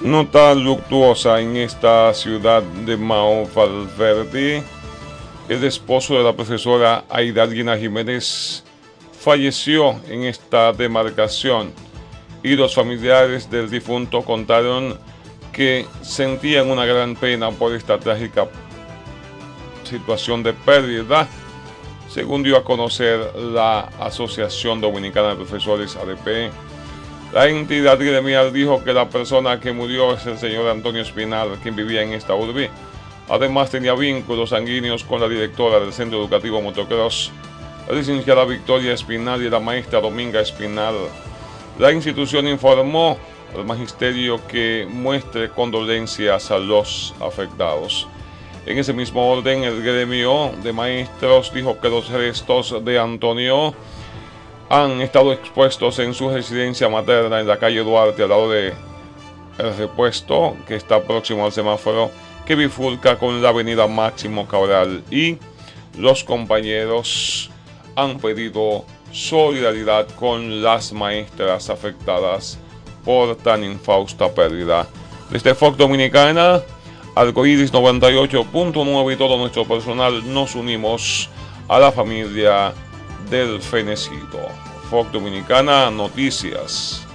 Nota luctuosa en esta ciudad de Mao Valverde. El esposo de la profesora Aidalguina Jiménez falleció en esta demarcación y los familiares del difunto contaron que sentían una gran pena por esta trágica situación de pérdida, según dio a conocer la Asociación Dominicana de Profesores ADP. La entidad gremial dijo que la persona que murió es el señor Antonio Espinal, quien vivía en esta urbe. Además tenía vínculos sanguíneos con la directora del Centro Educativo Motocross, la licenciada Victoria Espinal y la maestra Dominga Espinal. La institución informó al magisterio que muestre condolencias a los afectados. En ese mismo orden, el gremio de maestros dijo que los restos de Antonio han estado expuestos en su residencia materna en la calle Duarte al lado de el repuesto que está próximo al semáforo que bifurca con la avenida Máximo Cabral y los compañeros han pedido solidaridad con las maestras afectadas por tan infausta pérdida. Desde Fox Dominicana, Arcoiris 98.9 y todo nuestro personal nos unimos a la familia del fenecido. Fox Dominicana Noticias.